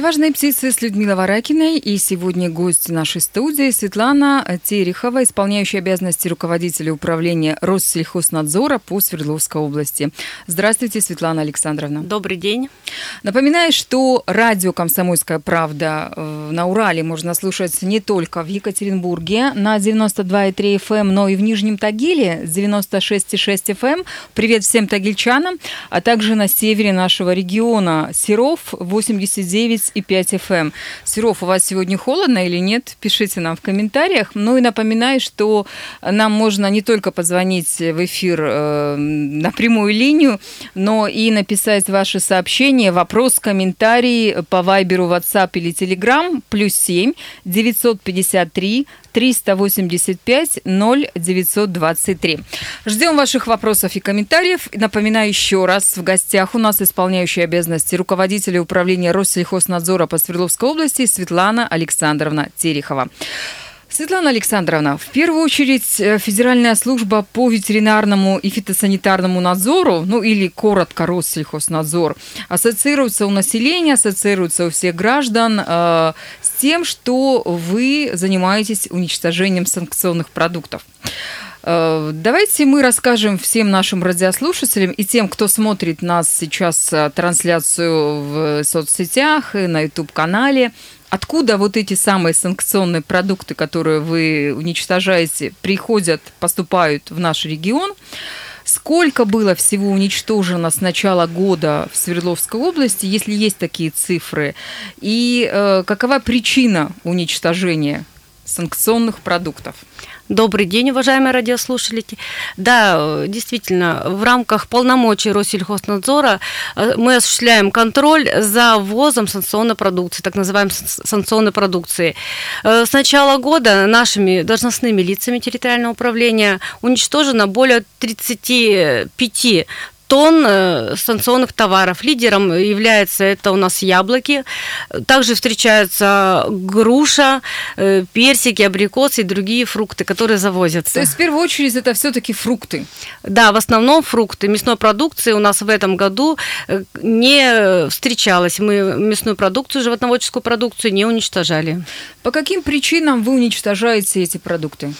Это «Важные птицы» с Людмилой Варакиной. И сегодня гость нашей студии Светлана Терехова, исполняющая обязанности руководителя управления Россельхознадзора по Свердловской области. Здравствуйте, Светлана Александровна. Добрый день. Напоминаю, что радио «Комсомольская правда» э, на Урале можно слушать не только в Екатеринбурге на 92,3 FM, эм, но и в Нижнем Тагиле 96,6 FM. Эм. Привет всем тагильчанам, а также на севере нашего региона Серов 89 9,5 FM. Эм. Серов, у вас сегодня холодно или нет? Пишите нам в комментариях. Ну и напоминаю, что нам можно не только позвонить в эфир э, на прямую линию, но и написать ваши сообщения, вопрос, комментарий по Вайберу, WhatsApp или Telegram плюс 7 953 385 0923. Ждем ваших вопросов и комментариев. Напоминаю еще раз, в гостях у нас исполняющая обязанности руководителя управления Россельхознадзора по Свердловской области Светлана Александровна Терехова. Светлана Александровна, в первую очередь э, Федеральная служба по ветеринарному и фитосанитарному надзору, ну или коротко Россельхознадзор, ассоциируется у населения, ассоциируется у всех граждан э, с тем, что вы занимаетесь уничтожением санкционных продуктов. Э, давайте мы расскажем всем нашим радиослушателям и тем, кто смотрит нас сейчас э, трансляцию в соцсетях и на YouTube-канале, Откуда вот эти самые санкционные продукты, которые вы уничтожаете, приходят, поступают в наш регион? Сколько было всего уничтожено с начала года в Свердловской области, если есть такие цифры? И э, какова причина уничтожения санкционных продуктов? Добрый день, уважаемые радиослушатели. Да, действительно, в рамках полномочий Россельхознадзора э, мы осуществляем контроль за ввозом санкционной продукции, так называемой санкционной продукции. Э, с начала года нашими должностными лицами территориального управления уничтожено более 35 тонн э, санкционных товаров. Лидером является это у нас яблоки. Также встречаются груша, э, персики, абрикосы и другие фрукты, которые завозятся. То есть в первую очередь это все-таки фрукты? Да, в основном фрукты. Мясной продукции у нас в этом году э, не встречалось. Мы мясную продукцию, животноводческую продукцию не уничтожали. По каким причинам вы уничтожаете эти продукты?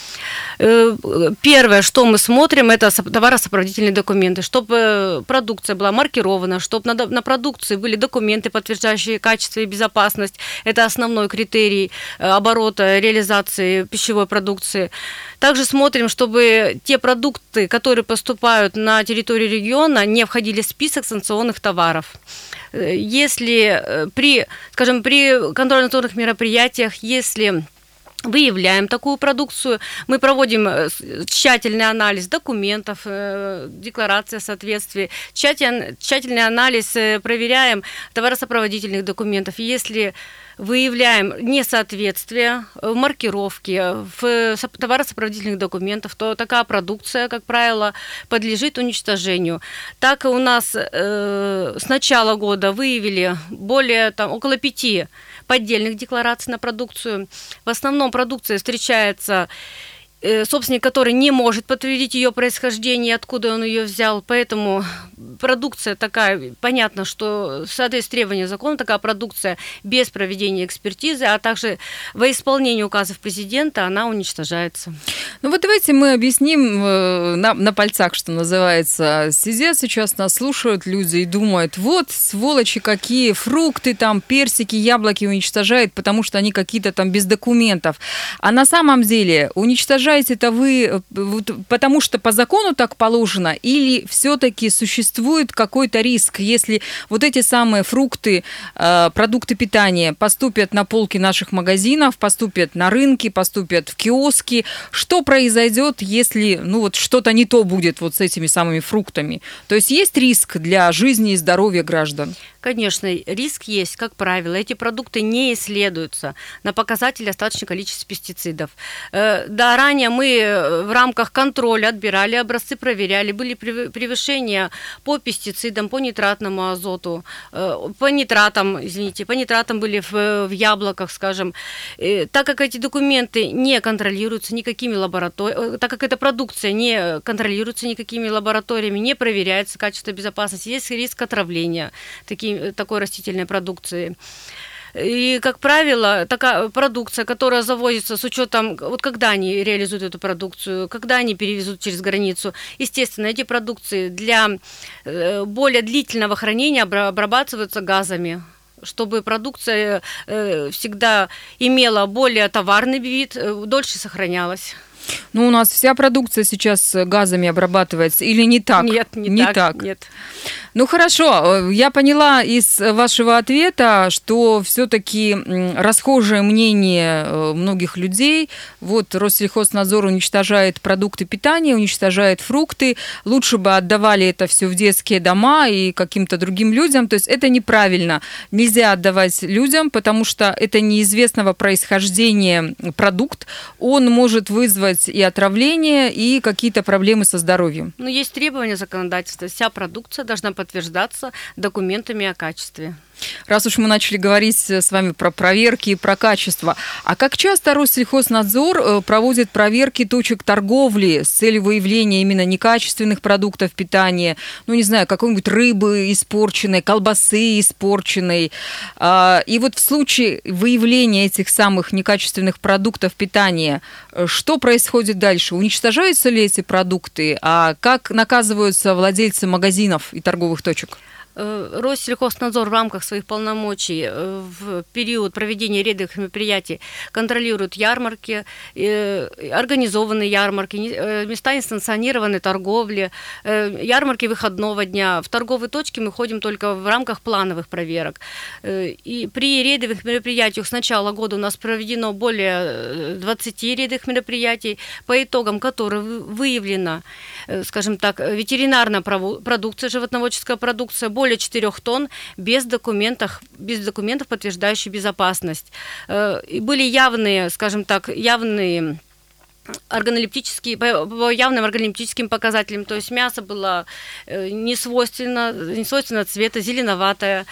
Первое, что мы смотрим, это товаросопроводительные документы, чтобы продукция была маркирована, чтобы на, на продукции были документы, подтверждающие качество и безопасность. Это основной критерий э, оборота, реализации пищевой продукции. Также смотрим, чтобы те продукты, которые поступают на территорию региона, не входили в список санкционных товаров. Э, если э, при, скажем, при контрольно-надзорных мероприятиях, если выявляем такую продукцию, мы проводим э, тщательный анализ документов, э, декларация о соответствии, тщательный, тщательный анализ э, проверяем товаросопроводительных документов. Если выявляем несоответствие в маркировке, в товаросопроводительных документах, то такая продукция, как правило, подлежит уничтожению. Так у нас э, с начала года выявили более там, около пяти поддельных деклараций на продукцию. В основном продукция встречается собственник, который не может подтвердить ее происхождение, откуда он ее взял. Поэтому продукция такая, понятно, что в соответствии требованиям закона такая продукция без проведения экспертизы, а также во исполнении указов президента она уничтожается. Ну вот давайте мы объясним э, на, на пальцах, что называется. Сидят сейчас, нас слушают люди и думают, вот сволочи какие, фрукты там, персики, яблоки уничтожают, потому что они какие-то там без документов. А на самом деле уничтожают уничтожаете это вы э, вот, потому что по закону так положено, или все-таки существует какой-то риск, если вот эти самые фрукты, э, продукты питания поступят на полки наших магазинов, поступят на рынки, поступят в киоски, что произойдет, если ну вот что-то не то будет вот с этими самыми фруктами? То есть есть риск для жизни и здоровья граждан? Конечно, риск есть, как правило. Эти продукты не исследуются на показатели остаточного количества пестицидов. Э, да, ранее мы э, в рамках контроля отбирали образцы, проверяли, были превышения по пестицидам, по нитратному азоту, э, по нитратам, извините, по нитратам были в, в яблоках, скажем. Так как эти документы не контролируются никакими лабораториями, так как эта продукция не контролируется никакими лабораториями, не проверяется качество безопасности, есть риск отравления такие, такой растительной продукции. И, как правило, такая продукция, которая завозится с учетом, вот когда они реализуют эту продукцию, когда они перевезут через границу, естественно, эти продукции для э, более длительного хранения обрабатываются газами чтобы продукция э, всегда имела более товарный вид, э, дольше сохранялась. Ну, у нас вся продукция сейчас газами обрабатывается или не так? Нет, не, не так, так. Нет. Ну хорошо, э, я поняла из вашего ответа, что все-таки расхожее мнение э, многих людей, вот Россельхознадзор уничтожает продукты питания, уничтожает фрукты, лучше бы отдавали это все в детские дома и каким-то другим людям, то есть это неправильно. Нельзя отдавать людям, потому что это неизвестного происхождения продукт, он может вызвать и отравление, и какие-то проблемы со здоровьем. Ну, есть требования законодательства, вся продукция должна подтверждаться документами о качестве. Раз уж мы начали говорить с вами про проверки и про качество, а как часто Россельхознадзор э, проводит проверки точек торговли с целью выявления именно некачественных продуктов питания, ну, не знаю, какой-нибудь рыбы испорченной, колбасы испорченной. А, и вот в случае выявления этих самых некачественных продуктов питания, э, что происходит дальше? Уничтожаются ли эти продукты? А как наказываются владельцы магазинов и торговых точек? Э, Россельхознадзор в рамках своих полномочий э, в период проведения рядовых мероприятий контролирует ярмарки, э, организованные ярмарки, места несанкционированной торговли, ярмарки выходного дня. В торговые точки мы ходим только в рамках плановых проверок. И при рейдовых мероприятиях с начала года у нас проведено более 20 рейдовых мероприятий, по итогам которых выявлена, скажем так, ветеринарная продукция, животноводческая продукция, более 4 тонн без документов, без документов, подтверждающих безопасность. Э, были явные, скажем так, явные органолептические, по явным органолептическим показателям, то есть мясо было э, не свойственно, не свойственно цвета, зеленоватое.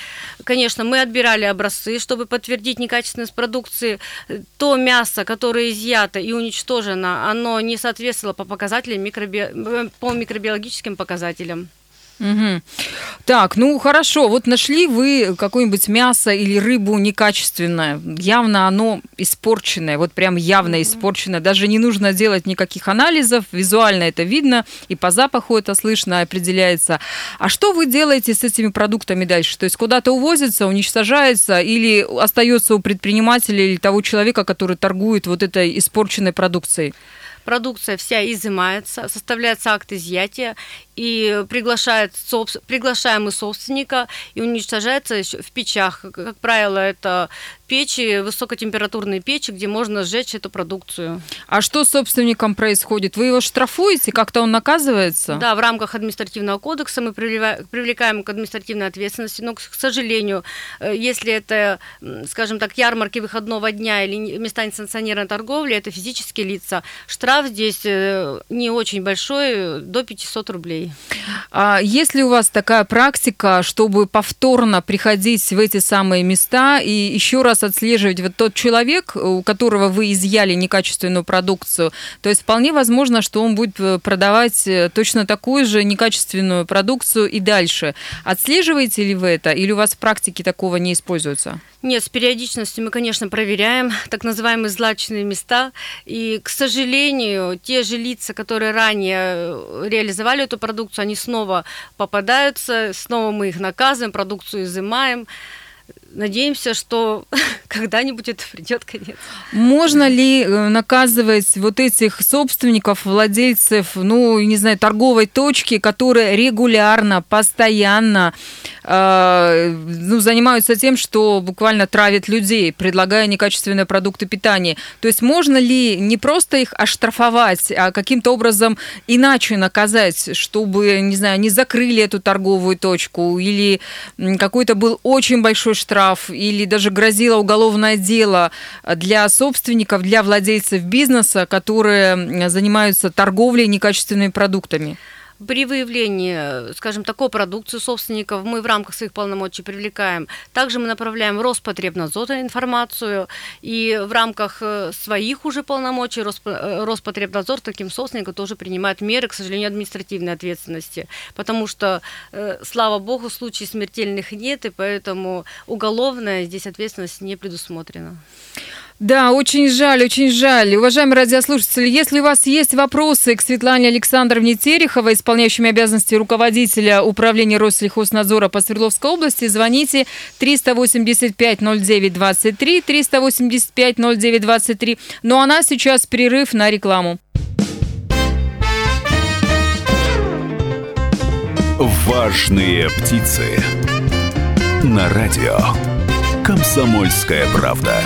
Конечно, мы отбирали образцы, чтобы подтвердить некачественность продукции. То мясо, которое изъято и уничтожено, оно не соответствовало по показателям микроби... Э, по микробиологическим показателям. Угу. Так, ну хорошо, вот нашли вы какое-нибудь мясо или рыбу некачественное, явно оно испорченное, вот прям явно угу. испорченное, даже не нужно делать никаких анализов, визуально это видно, и по запаху это слышно, определяется. А что вы делаете с этими продуктами дальше? То есть куда-то увозится, уничтожается или остается у предпринимателя или того человека, который торгует вот этой испорченной продукцией? продукция вся изымается, составляется акт изъятия и приглашает, приглашаем мы собственника и уничтожается в печах. Как правило, это печи, высокотемпературные печи, где можно сжечь эту продукцию. А что с собственником происходит? Вы его штрафуете? Как-то он наказывается? Да, в рамках административного кодекса мы привлекаем к административной ответственности, но, к сожалению, э, если это, скажем так, ярмарки выходного дня или места несанкционированной торговли, это физические лица, штраф здесь э, не очень большой, до 500 рублей. А есть ли у вас такая практика, чтобы повторно приходить в эти самые места и еще раз отслеживать вот тот человек, у которого вы изъяли некачественную продукцию? То есть вполне возможно, что он будет э, продавать э, точно такую же некачественную продукцию и дальше. Отслеживаете ли вы это или у вас в практике такого не используется? Нет, с периодичностью мы, конечно, проверяем так называемые злачные места. И, к сожалению, те же лица, которые ранее реализовали эту продукцию, они снова попадаются, снова мы их наказываем, продукцию изымаем. Надеемся, что когда-нибудь это придет конец. Можно ли э, наказывать вот этих собственников, владельцев, ну, не знаю, торговой точки, которые регулярно, постоянно э, ну, занимаются тем, что буквально травят людей, предлагая некачественные продукты питания? То есть можно ли не просто их оштрафовать, а каким-то образом иначе наказать, чтобы, не знаю, не закрыли эту торговую точку или какой-то был очень большой штраф или даже грозило уголовное дело для собственников, для владельцев бизнеса, которые занимаются торговлей некачественными продуктами? При выявлении, скажем, такой продукции собственников мы в рамках своих полномочий привлекаем. Также мы направляем Роспотребнадзор информацию, и в рамках э, своих уже полномочий э, Роспотребнадзор таким собственникам тоже принимает меры, к сожалению, административной ответственности, потому что, э, слава богу, случаев смертельных нет, и поэтому уголовная здесь ответственность не предусмотрена. Да, очень жаль, очень жаль. Уважаемые радиослушатели, если у вас есть вопросы к Светлане Александровне Тереховой, исполняющей обязанности руководителя управления Россельхознадзора по Свердловской области, звоните 385-09-23, 385-09-23. Ну а нас сейчас перерыв на рекламу. Важные птицы. На радио. Комсомольская правда.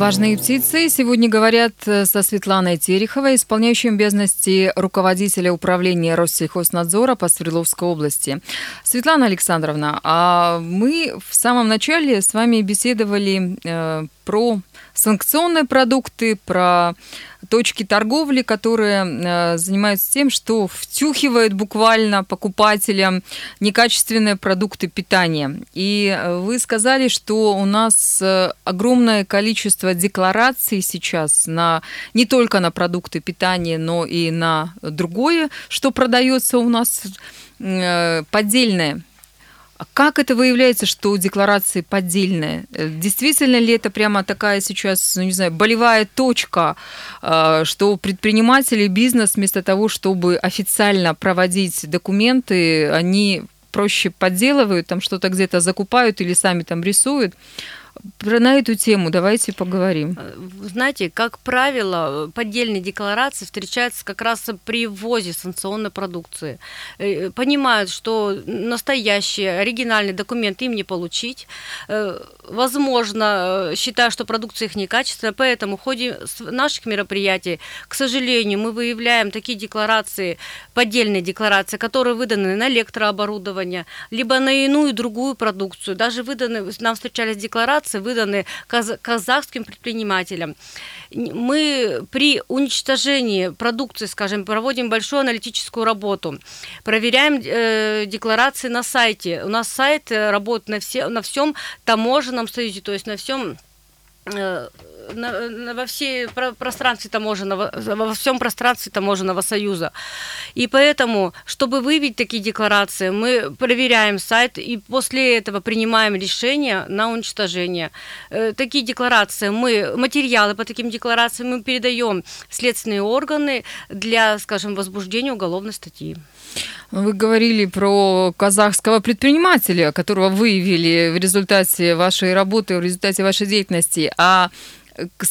Важные птицы сегодня говорят э, со Светланой Тереховой, исполняющей обязанности руководителя управления Россельхознадзора по Свердловской области. Светлана Александровна, а мы в самом начале с вами беседовали э, про санкционные продукты, про точки торговли, которые э, занимаются тем, что втюхивают буквально покупателям некачественные продукты питания. И э, вы сказали, что у нас э, огромное количество деклараций сейчас на не только на продукты питания, но и на другое, что продается у нас поддельное. А как это выявляется, что декларации поддельные? Э, действительно ли это прямо такая сейчас, ну не знаю, болевая точка, э, что предприниматели, бизнес вместо того, чтобы официально проводить документы, они проще подделывают, там что-то где-то закупают или сами там рисуют, про на эту тему давайте поговорим. Э, знаете, как правило, поддельные декларации встречаются как раз при ввозе санкционной продукции. Э, понимают, что настоящие, оригинальные документы им не получить. Э, возможно, считая, что продукция их некачественная, поэтому в ходе наших мероприятий, к сожалению, мы выявляем такие декларации, поддельные декларации, которые выданы на электрооборудование, либо на иную другую продукцию. Даже выданы, нам встречались декларации, декларации выданы казахским предпринимателям. Мы при уничтожении продукции, скажем, проводим большую аналитическую работу, проверяем э, декларации на сайте. У нас сайт работает на, все, на всем таможенном союзе, то есть на всем э, на, на, во всей пространстве таможенного, во всем пространстве таможенного союза. И поэтому, чтобы выявить такие декларации, мы проверяем сайт и после этого принимаем решение на уничтожение. Э, такие декларации мы, материалы по таким декларациям мы передаем следственные органы для, скажем, возбуждения уголовной статьи. Вы говорили про казахского предпринимателя, которого выявили в результате вашей работы, в результате вашей деятельности. А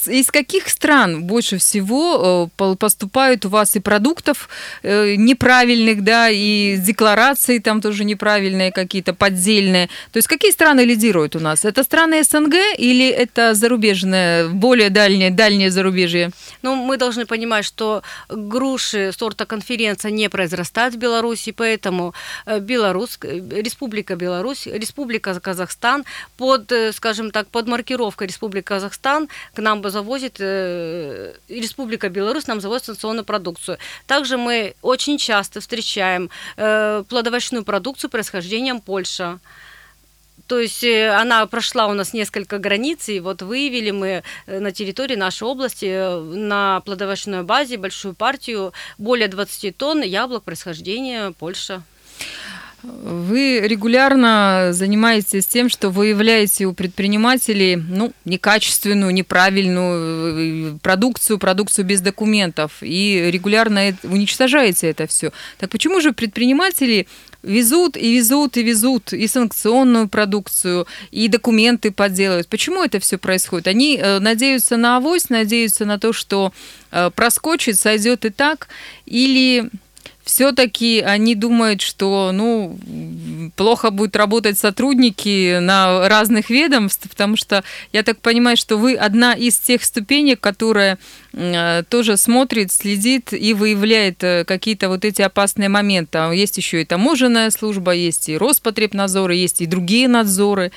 из каких стран больше всего э, поступают у вас и продуктов э, неправильных, да, и декларации там тоже неправильные какие-то, поддельные? То есть какие страны лидируют у нас? Это страны СНГ или это зарубежные, более дальние, дальние зарубежье? Ну, мы должны понимать, что груши сорта конференция не произрастают в Беларуси, поэтому э, Беларусь, Республика Беларусь, Республика Казахстан под, скажем так, под маркировкой Республика Казахстан нам завозит э, Республика Беларусь, нам завозит санкционную продукцию. Также мы очень часто встречаем э, плодовочную продукцию происхождением Польша. То есть э, она прошла у нас несколько границ, и вот выявили мы э, на территории нашей области э, на плодовочной базе большую партию, более 20 тонн яблок происхождения Польша. Вы регулярно занимаетесь тем, что выявляете у предпринимателей ну, некачественную, неправильную э, продукцию, продукцию без документов, и регулярно уничтожаете это все. Так почему же предприниматели везут и везут и везут и санкционную продукцию, и документы подделывают. Почему это все происходит? Они э, надеются на авось, надеются на то, что э, проскочит, сойдет и так, или все-таки они думают, что ну, плохо будут работать сотрудники на разных ведомств, потому что я так понимаю, что вы одна из тех ступенек, которая э, тоже смотрит, следит и выявляет э, какие-то вот эти опасные моменты. Есть еще и таможенная служба, есть и Роспотребнадзор, есть и другие надзоры.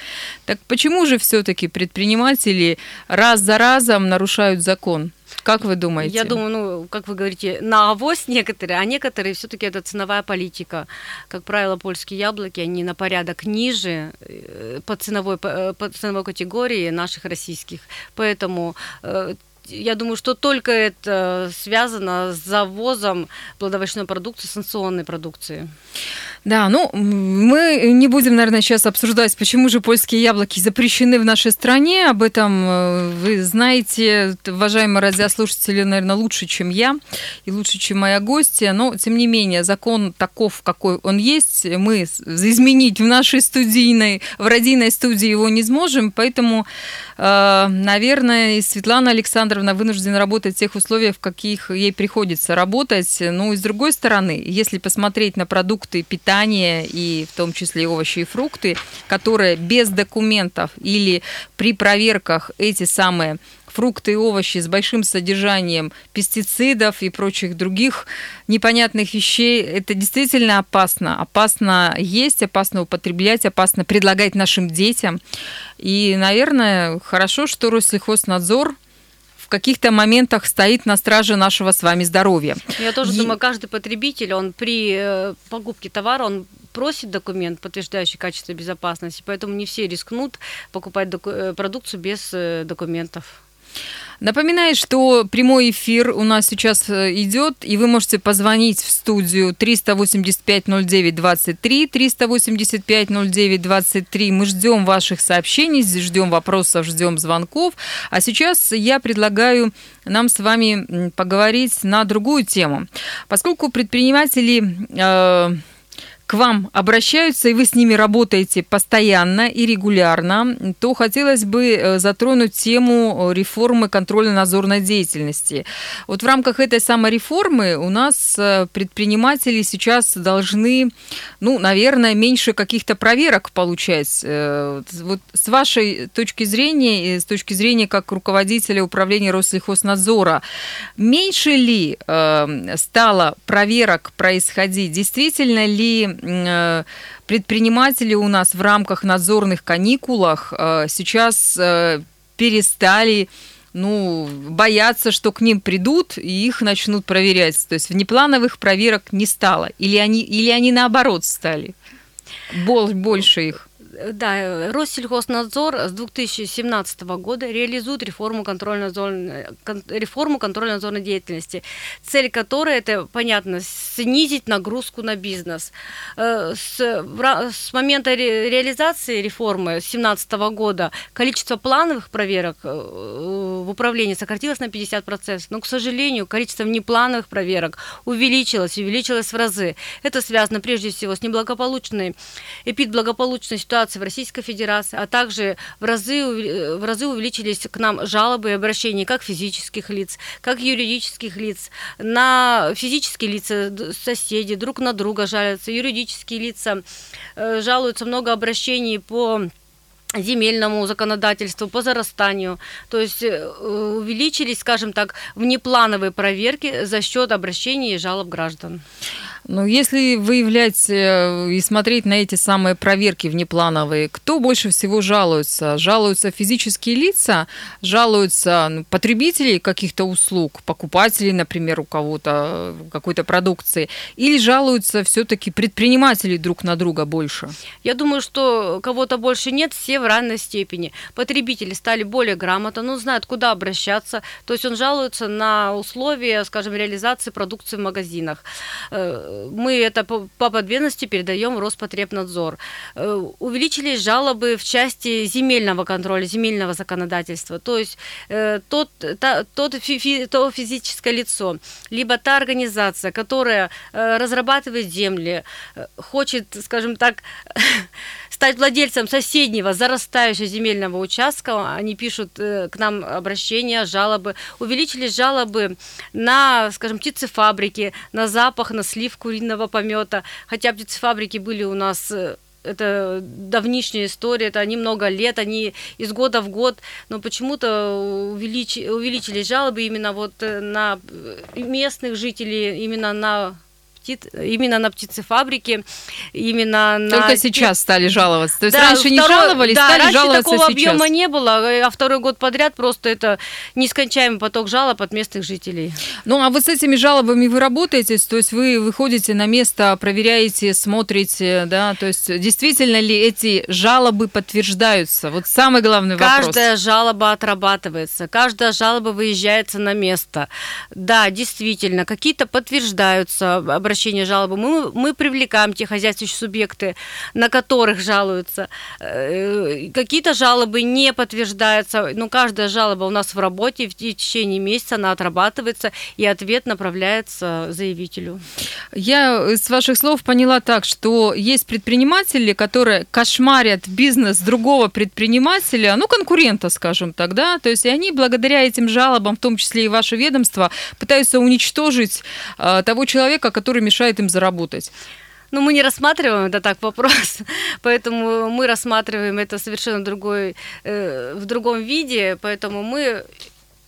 Так почему же все-таки предприниматели раз за разом нарушают закон? Как вы думаете? Я думаю, ну, как вы говорите, на авось некоторые, а некоторые все-таки это ценовая политика. Как правило, польские яблоки, они на порядок ниже э, по ценовой, по ценовой категории наших российских. Поэтому э, я думаю, что только это связано с завозом плодовочной продукции, санкционной продукции. Да, ну, мы не будем, наверное, сейчас обсуждать, почему же польские яблоки запрещены в нашей стране. Об этом э, вы знаете, уважаемые радиослушатели, наверное, лучше, чем я и лучше, чем моя гостья. Но, тем не менее, закон таков, какой он есть. Мы изменить в нашей студийной, в родийной студии его не сможем, поэтому, э, наверное, Светлана Александровна вынуждена работать в тех условиях, в каких ей приходится работать. Ну, и с другой стороны, если посмотреть на продукты питания, и в том числе и овощи и фрукты, которые без документов или при проверках эти самые фрукты и овощи с большим содержанием пестицидов и прочих других непонятных вещей, это действительно опасно. Опасно есть, опасно употреблять, опасно предлагать нашим детям. И, наверное, хорошо, что Россельхознадзор каких-то моментах стоит на страже нашего с вами здоровья. Я тоже и... думаю, каждый потребитель, он при э, покупке товара, он просит документ, подтверждающий качество безопасности, поэтому не все рискнут покупать доку- э, продукцию без э, документов. Напоминаю, что прямой эфир у нас сейчас э, идет, и вы можете позвонить в студию 385 09 23, 385 09 23. Мы ждем ваших сообщений, ждем вопросов, ждем звонков. А сейчас я предлагаю нам с вами поговорить на другую тему. Поскольку предприниматели э, к вам обращаются, и вы с ними работаете постоянно и регулярно, то хотелось бы э, затронуть тему э, реформы контрольно-надзорной деятельности. Вот в рамках этой самой реформы у нас э, предприниматели сейчас должны, ну, наверное, меньше каких-то проверок получать. Вот с вашей точки зрения, с точки зрения как руководителя управления Рослехознадзора, меньше ли стало проверок происходить? Действительно ли предприниматели у нас в рамках надзорных каникулах э, сейчас э, перестали ну, бояться, что к ним придут и их начнут проверять. То есть внеплановых проверок не стало. Или они, или они наоборот стали. Больше их. Да, Россельхознадзор с 2017 года реализует реформу контрольно-надзорной, реформу контрольно-надзорной деятельности, цель которой, это понятно, снизить нагрузку на бизнес. Э, с, с момента реализации реформы 2017 года количество плановых проверок э, в управлении сократилось на 50%, но, к сожалению, количество неплановых проверок увеличилось, увеличилось в разы. Это связано прежде всего с неблагополучной, эпидблагополучной ситуацией ситуации в Российской Федерации, а также в разы, в разы увеличились к нам жалобы и обращения как физических лиц, как юридических лиц. На физические лица соседи друг на друга жалятся, юридические лица э, жалуются, много обращений по земельному законодательству, по зарастанию. То есть э, увеличились, скажем так, внеплановые проверки за счет обращений и жалоб граждан. Ну, если выявлять э, и смотреть на эти самые проверки внеплановые, кто больше всего жалуется? Жалуются физические лица, жалуются ну, потребители каких-то услуг, покупатели, например, у кого-то э, какой-то продукции, или жалуются все-таки предприниматели друг на друга больше? Я думаю, что кого-то больше нет, все в равной степени. Потребители стали более грамотно, ну, знают, куда обращаться. То есть он жалуется на условия, скажем, реализации продукции в магазинах. Э, мы это по, по подведомости передаем в Роспотребнадзор. Э, увеличились жалобы в части земельного контроля, земельного законодательства. То есть э, тот, та, тот фи, то физическое лицо, либо та организация, которая разрабатывает земли, хочет, скажем так, стать владельцем соседнего зарастающего земельного участка, они пишут э, к нам обращения, жалобы. Увеличились жалобы на, скажем, птицефабрики, на запах, на слив куриного помета. Хотя птицефабрики были у нас э, это давнишняя история, это они много лет, они из года в год, но почему-то увелич, увеличились жалобы именно вот э, на местных жителей, именно на птиц, именно на птицефабрике, именно Только на... сейчас стали жаловаться. То есть да, раньше второй, не жаловались, да, стали раньше жаловаться такого сейчас. объема не было, а второй год подряд просто это нескончаемый поток жалоб от местных жителей. Ну, а вот с этими жалобами вы работаете, то есть вы выходите на место, проверяете, смотрите, да, то есть действительно ли эти жалобы подтверждаются? Вот самый главный каждая вопрос. Каждая жалоба отрабатывается, каждая жалоба выезжается на место. Да, действительно, какие-то подтверждаются, обращения жалобы, мы, мы привлекаем те хозяйствующие субъекты, на которых жалуются. Э, какие-то жалобы не подтверждаются, но каждая жалоба у нас в работе, в течение месяца она отрабатывается, и ответ направляется заявителю. Я с ваших слов поняла так, что есть предприниматели, которые кошмарят бизнес другого предпринимателя, ну, конкурента, скажем так, да, то есть и они благодаря этим жалобам, в том числе и ваше ведомство, пытаются уничтожить э, того человека, который мешает им заработать. Ну, мы не рассматриваем это так вопрос, поэтому мы рассматриваем это совершенно другой, э, в другом виде, поэтому мы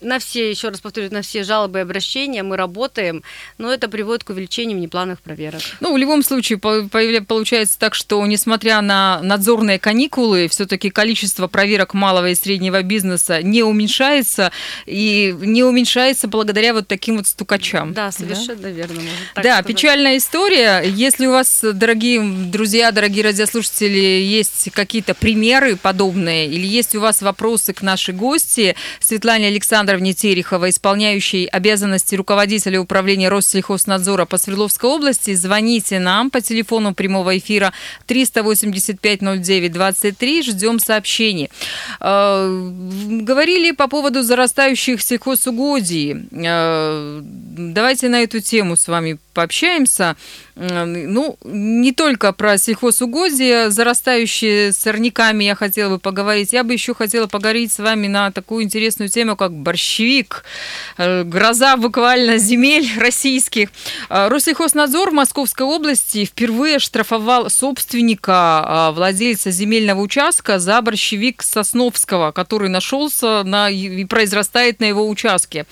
на все, еще раз повторюсь, на все жалобы и обращения мы работаем, но это приводит к увеличению внеплановых проверок. Ну, в любом случае, получается так, что несмотря на надзорные каникулы, все-таки количество проверок малого и среднего бизнеса не уменьшается, и не уменьшается благодаря вот таким вот стукачам. Да, совершенно да? верно. да, сказать. печальная история. Если у вас, дорогие друзья, дорогие радиослушатели, есть какие-то примеры подобные, или есть у вас вопросы к нашей гости, Светлане Александровне Александровне Тереховой, исполняющей обязанности руководителя управления Россельхознадзора по Свердловской области, звоните нам по телефону прямого эфира 385-09-23. Ждем сообщений. Э, говорили по поводу зарастающих сельхозугодий. Э, давайте на эту тему с вами пообщаемся. Ну, не только про сельхозугодия, зарастающие сорняками я хотела бы поговорить. Я бы еще хотела поговорить с вами на такую интересную тему, как борщевик. Э, гроза буквально земель российских. Э, Россельхознадзор Московской области впервые штрафовал собственника, э, владельца земельного участка за борщевик Сосновского, который нашелся на, и произрастает на его участке.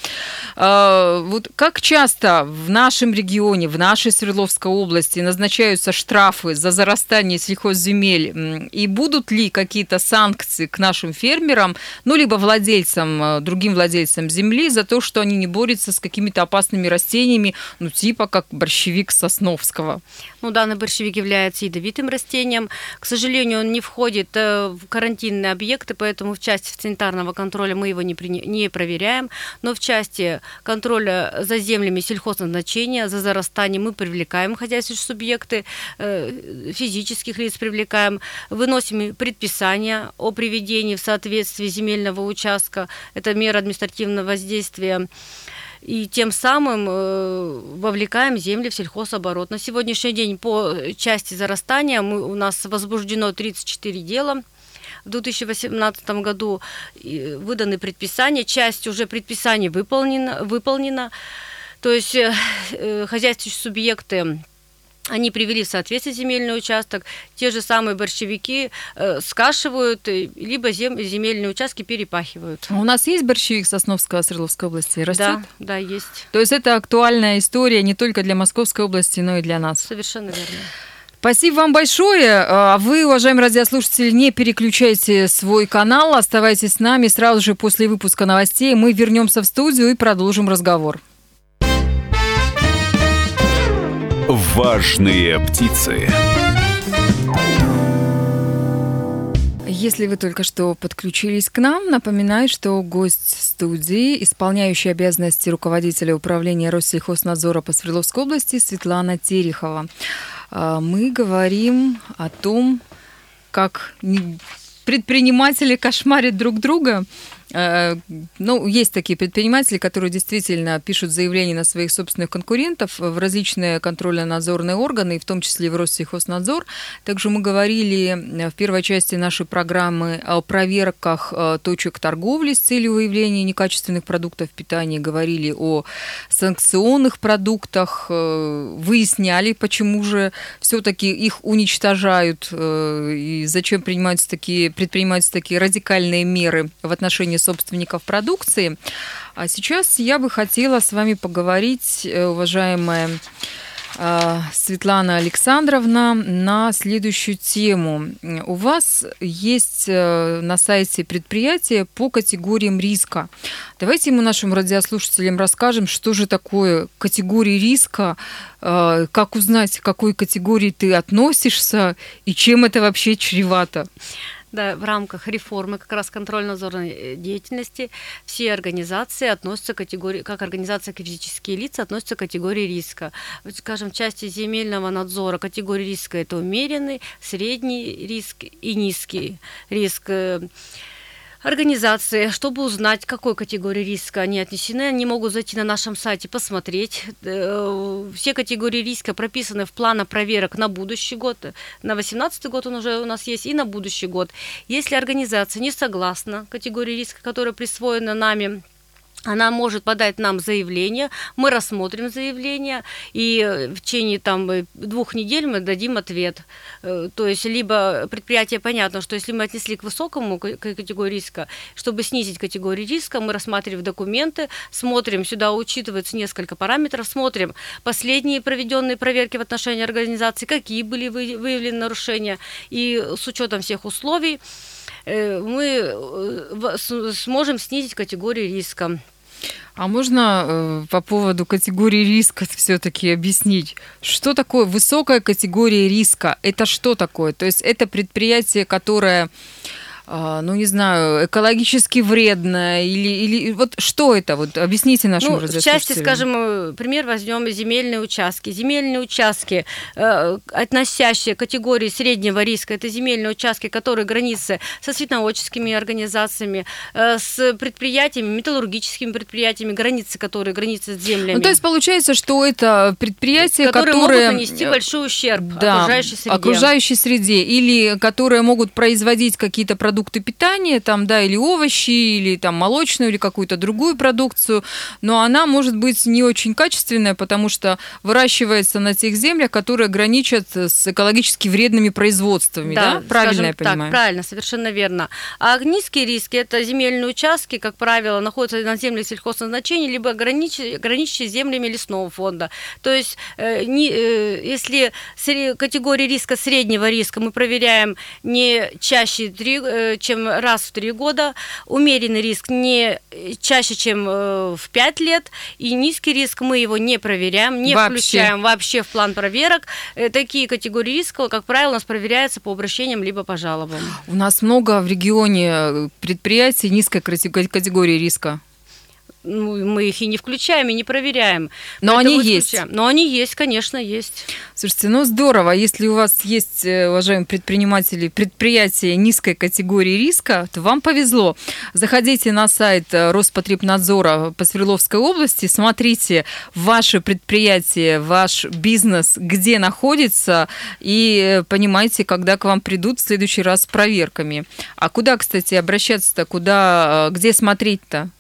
Вот как часто в нашем регионе, в нашей Свердловской области назначаются штрафы за зарастание сельхозземель? И будут ли какие-то санкции к нашим фермерам, ну, либо владельцам, э, другим владельцам земли за то, что они не борются с какими-то опасными растениями, ну, типа как борщевик Сосновского? Ну, данный борщевик является ядовитым растением. К сожалению, он не входит э, в карантинные объекты, поэтому в части санитарного контроля мы его не, при... не проверяем. Но в части контроля за землями сельхозназначения, за зарастанием мы привлекаем хозяйствующие субъекты, э, физических лиц привлекаем, выносим предписания о приведении в соответствии земельного участка. Это мера административного воздействия и тем самым э, вовлекаем земли в сельхозоборот. На сегодняшний день по части зарастания мы, у нас возбуждено 34 дела. В 2018 году выданы предписания, часть уже предписаний выполнена, выполнена. То есть э, э, хозяйствующие субъекты они привели в соответствие земельный участок, те же самые борщевики э, скашивают, э, либо зем, земельные участки перепахивают. У нас есть борщевик Сосновского Свердловской области? Растет? Да, да, есть. То есть это актуальная история не только для Московской области, но и для нас? Совершенно верно. Спасибо вам большое. А вы, уважаемые радиослушатели, не переключайте свой канал, оставайтесь с нами. Сразу же после выпуска новостей мы вернемся в студию и продолжим разговор. Важные птицы. Если вы только что подключились к нам, напоминаю, что гость студии, исполняющий обязанности руководителя управления Россельхознадзора по Свердловской области Светлана Терехова. А, мы говорим о том, как предприниматели кошмарят друг друга ну, есть такие предприниматели, которые действительно пишут заявления на своих собственных конкурентов в различные контрольно-надзорные органы, в том числе и в Россельхознадзор. Также мы говорили э, в первой части нашей программы о проверках э, точек торговли с целью выявления некачественных продуктов питания, говорили о санкционных продуктах, выясняли, почему же все-таки их уничтожают и зачем принимаются такие, предпринимаются такие радикальные меры в отношении собственников продукции. А сейчас я бы хотела с вами поговорить, э, уважаемая э, Светлана Александровна, на следующую тему. У вас есть э, на сайте предприятие по категориям риска. Давайте мы нашим радиослушателям расскажем, что же такое категории риска, как узнать, к какой категории ты относишься и чем это вообще чревато. Да, в рамках реформы как раз контрольно-надзорной э, деятельности все организации относятся к категории, как организация физические лица относятся к категории риска. Скажем, в части земельного надзора категория риска это умеренный, средний риск и низкий риск организации, чтобы узнать, к какой категории риска они отнесены. Они могут зайти на нашем сайте, посмотреть. Э, все категории риска прописаны в плане проверок на будущий год. На 2018 год он уже у нас есть и на будущий год. Если организация не согласна категории риска, которая присвоена нами, она может подать нам заявление, мы рассмотрим заявление, и в течение там, двух недель мы дадим ответ. Э, то есть, либо предприятие понятно, что если мы отнесли к высокому категории риска, чтобы снизить категорию риска, мы рассматриваем документы, смотрим, сюда учитывается несколько параметров, смотрим последние проведенные проверки в отношении организации, какие были выявлены нарушения, и с учетом всех условий э, мы э, сможем снизить категорию риска. А можно э, по поводу категории риска все-таки объяснить, что такое высокая категория риска? Это что такое? То есть это предприятие, которое ну не знаю, экологически вредно или, или вот что это? Вот объясните нашим ну, В части, скажем, э, пример возьмем земельные участки. Земельные участки, э, относящие к категории среднего риска, это земельные участки, которые границы со светноводческими организациями, э, с предприятиями, металлургическими предприятиями, границы, которые границы с землями. Ну, то есть получается, что это предприятия, которые, которые могут нанести большой ущерб да, окружающей среде. окружающей среде, или которые могут производить какие-то продукты продукты питания, там, да, или овощи, или там молочную, или какую-то другую продукцию, но она может быть не очень качественная, потому что выращивается на тех землях, которые граничат с экологически вредными производствами, да? да? Правильно я понимаю? Так, правильно, совершенно верно. А низкие риски – это земельные участки, как правило, находятся на землях сельхозназначения, либо граничащие землями лесного фонда. То есть, э, не, э, если категория риска среднего риска мы проверяем не чаще 3, чем раз в три года, умеренный риск не чаще, чем э, в пять лет, и низкий риск мы его не проверяем, не вообще. включаем вообще в план проверок. Э, такие категории риска, как правило, у нас проверяются по обращениям либо по жалобам. У нас много в регионе предприятий низкой категории риска ну, мы их и не включаем, и не проверяем. Но они есть. Но они есть, конечно, есть. Слушайте, ну здорово. Если у вас есть, э, уважаемые предприниматели, предприятия низкой категории риска, то вам повезло. Заходите на сайт э, Роспотребнадзора по Свердловской области, смотрите ваше предприятие, ваш бизнес, где находится, и э, понимаете, когда к вам придут в следующий раз с проверками. А куда, кстати, обращаться-то? Куда, где смотреть-то?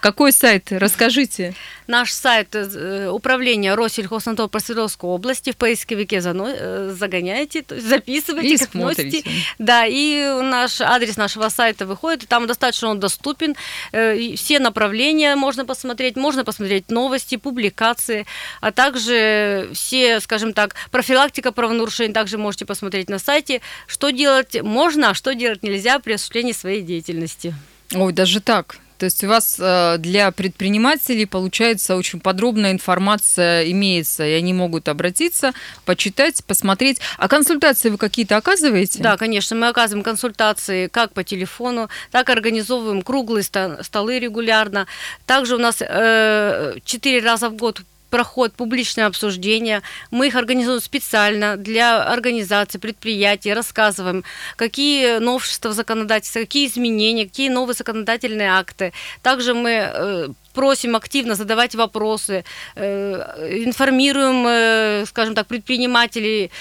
Какой сайт? Расскажите. Наш сайт э, управления Россельхознадзора по Свердловской области в поисковике э, загоняете, записываете, и как смотрите. носите. Да, и наш адрес нашего сайта выходит, там достаточно он доступен. Э, все направления можно посмотреть, можно посмотреть новости, публикации, а также все, скажем так, профилактика правонарушений также можете посмотреть на сайте, что делать можно, а что делать нельзя при осуществлении своей деятельности. Ой, даже так. То есть у вас э, для предпринимателей, получается, очень подробная информация имеется, и они могут обратиться, почитать, посмотреть. А консультации вы какие-то оказываете? Да, конечно, мы оказываем консультации как по телефону, так организовываем круглые столы регулярно. Также у нас э, четыре раза в год проходит публичное обсуждение. Мы их организуем специально для организаций, предприятий, рассказываем, какие новшества в законодательстве, какие изменения, какие новые законодательные акты. Также мы э, просим активно задавать вопросы, э, информируем, э, скажем так, предпринимателей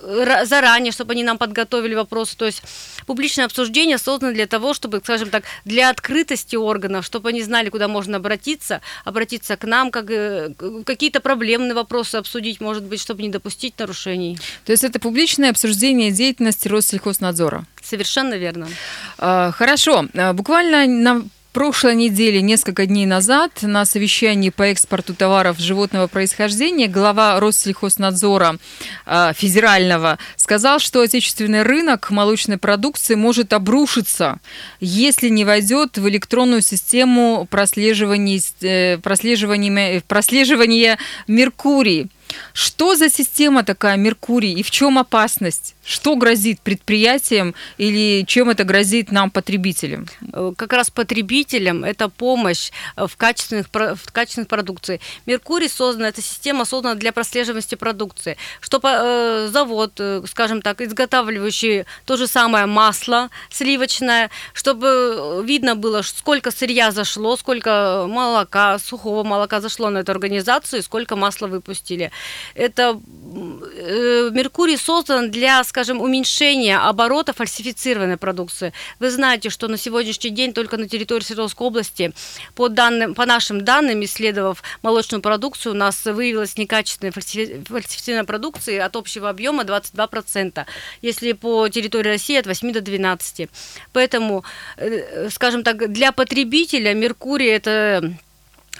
заранее, чтобы они нам подготовили вопросы. То есть публичное обсуждение создано для того, чтобы, скажем так, для открытости органов, чтобы они знали, куда можно обратиться, обратиться к нам, как, э, какие-то проблемные вопросы обсудить, может быть, чтобы не допустить нарушений. То есть это публичное обсуждение деятельности Россельхознадзора? Совершенно верно. А, хорошо. А, буквально на прошлой неделе, несколько дней назад, на совещании по экспорту товаров животного происхождения глава Россельхознадзора э, федерального сказал, что отечественный рынок молочной продукции может обрушиться, если не войдет в электронную систему прослеживания, э, прослеживания, прослеживания Меркурий. Что за система такая Меркурий и в чем опасность? Что грозит предприятиям или чем это грозит нам, потребителям? Э, как раз потребителям это помощь в качественных, в качественных продукции. Меркурий создан, эта система создана для прослеживаемости продукции. Чтобы э, завод, э, скажем так, изготавливающий то же самое масло сливочное, чтобы видно было, сколько сырья зашло, сколько молока, сухого молока зашло на эту организацию, сколько масла выпустили. Это э, Меркурий создан для, скажем, уменьшения оборота фальсифицированной продукции. Вы знаете, что на сегодняшний день только на территории Свердловской области, по, данным, по нашим данным, исследовав молочную продукцию, у нас выявилась некачественная фальсифицированная продукция от общего объема 22%, если по территории России от 8 до 12. Поэтому, э, скажем так, для потребителя Меркурий это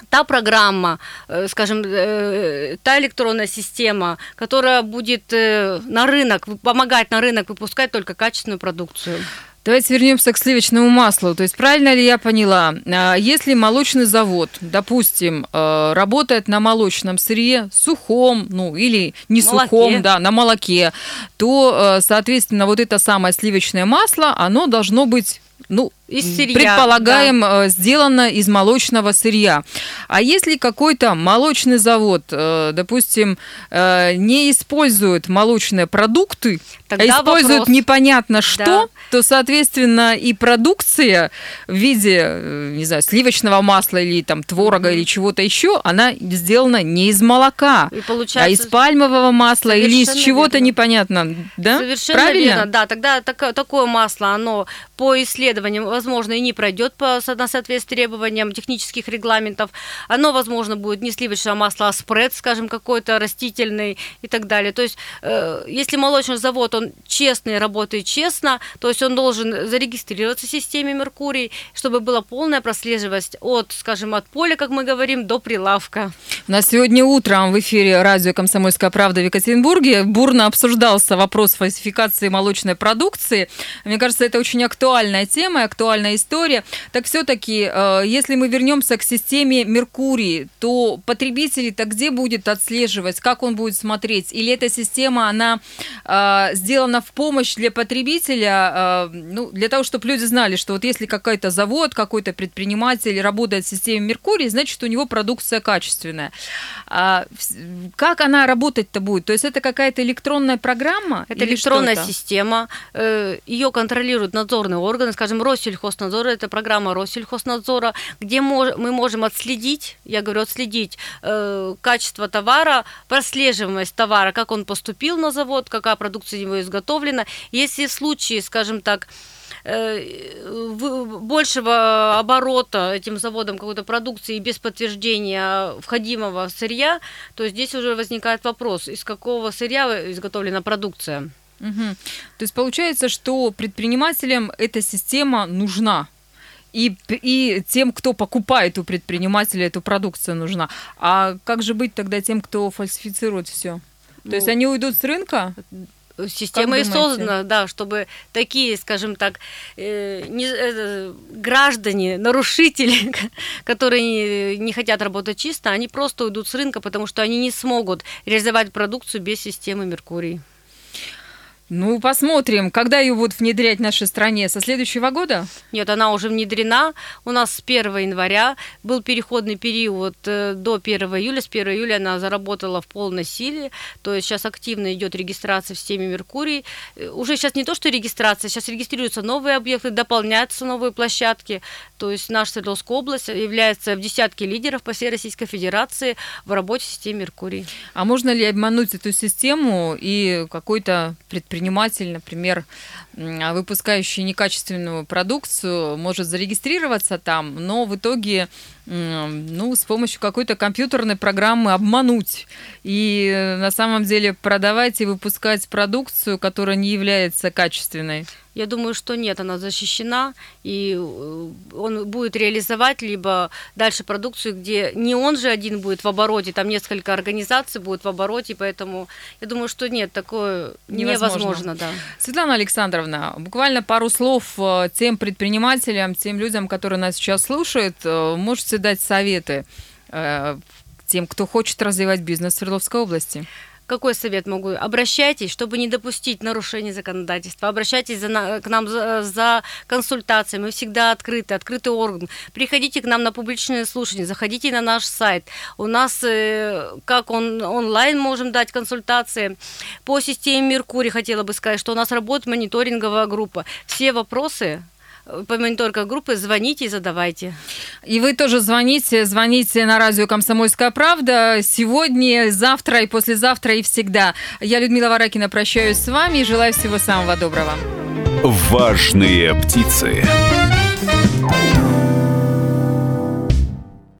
та программа, э, скажем, э, та электронная система, которая будет э, на рынок, помогать на рынок выпускать только качественную продукцию. Давайте вернемся к сливочному маслу. То есть правильно ли я поняла, если молочный завод, допустим, работает на молочном сырье, сухом, ну или не молоке. сухом, да, на молоке, то, соответственно, вот это самое сливочное масло, оно должно быть ну, из сырья, предполагаем, да. Э, сделано из молочного сырья. А если какой-то молочный завод, э, допустим, э, не использует молочные продукты, Тогда а использует вопрос. непонятно что, да. то, соответственно, и продукция в виде, не знаю, сливочного масла или там творога mm-hmm. или чего-то еще, она сделана не из молока, а из пальмового масла или из чего-то непонятно. Да? Совершенно Правильно? верно, да. Тогда так, такое масло, оно по исследованиям возможно, и не пройдет по, на соответствие требованиям технических регламентов. Оно, возможно, будет не сливочное масло, а спред, скажем, какой-то растительный и так далее. То есть, э, если молочный завод, он честный, работает честно, то есть он должен зарегистрироваться в системе Меркурий, чтобы была полная прослеживаемость от, скажем, от поля, как мы говорим, до прилавка. У нас сегодня утром в эфире радио «Комсомольская правда» в Екатеринбурге бурно обсуждался вопрос фальсификации молочной продукции. Мне кажется, это очень актуальная тема, актуальная актуальная история. Так все-таки, э, если мы вернемся к системе Меркурий, то потребитель-то где будет отслеживать, как он будет смотреть? Или эта система, она э, сделана в помощь для потребителя, э, ну, для того, чтобы люди знали, что вот если какой-то завод, какой-то предприниматель работает в системе Меркурий, значит, у него продукция качественная. А как она работать-то будет? То есть это какая-то электронная программа? Это электронная система, ее контролируют надзорные органы, скажем, Россель Россельхознадзора, это программа Россельхознадзора, где мы можем отследить, я говорю, отследить э, качество товара, прослеживаемость товара, как он поступил на завод, какая продукция его изготовлена. Если в случае, скажем так, э, большего оборота этим заводом какой-то продукции без подтверждения входимого сырья, то здесь уже возникает вопрос, из какого сырья изготовлена продукция. Угу. То есть получается, что предпринимателям эта система нужна. И, и тем, кто покупает у предпринимателя эту продукцию, нужна. А как же быть тогда тем, кто фальсифицирует все? То ну, есть они уйдут с рынка? Система и создана, да, чтобы такие, скажем так, э, не, э, граждане, нарушители, которые не, не хотят работать чисто, они просто уйдут с рынка, потому что они не смогут реализовать продукцию без системы Меркурий. Ну, посмотрим, когда ее будут внедрять в нашей стране, со следующего года? Нет, она уже внедрена. У нас с 1 января был переходный период э, до 1 июля. С 1 июля она заработала в полной силе. То есть сейчас активно идет регистрация в системе Меркурий. Э, уже сейчас не то, что регистрация, сейчас регистрируются новые объекты, дополняются новые площадки. То есть наша Свердловская область является в десятке лидеров по всей Российской Федерации в работе в системе Меркурий. А можно ли обмануть эту систему и какой-то предприятие предприниматель, например, выпускающий некачественную продукцию, может зарегистрироваться там, но в итоге ну, с помощью какой-то компьютерной программы обмануть и э, на самом деле продавать и выпускать продукцию, которая не является качественной. Я думаю, что нет, она защищена, и э, он будет реализовать либо дальше продукцию, где не он же один будет в обороте, там несколько организаций будет в обороте, поэтому я думаю, что нет, такое невозможно. невозможно да. Светлана Александровна, буквально пару слов э, тем предпринимателям, тем людям, которые нас сейчас слушают, э, можете дать советы тем, кто хочет развивать бизнес в Свердловской области? Какой совет могу? Обращайтесь, чтобы не допустить нарушений законодательства. Обращайтесь за, к нам за, за консультацией. Мы всегда открыты, открытый орган. Приходите к нам на публичные слушания, заходите на наш сайт. У нас э, как он, онлайн можем дать консультации. По системе Меркурий хотела бы сказать, что у нас работает мониторинговая группа. Все вопросы по мониторинговой группы, звоните и задавайте. И вы тоже звоните, звоните на радио «Комсомольская правда» сегодня, завтра и послезавтра и всегда. Я, Людмила Варакина, прощаюсь с вами и желаю всего самого доброго. Важные птицы.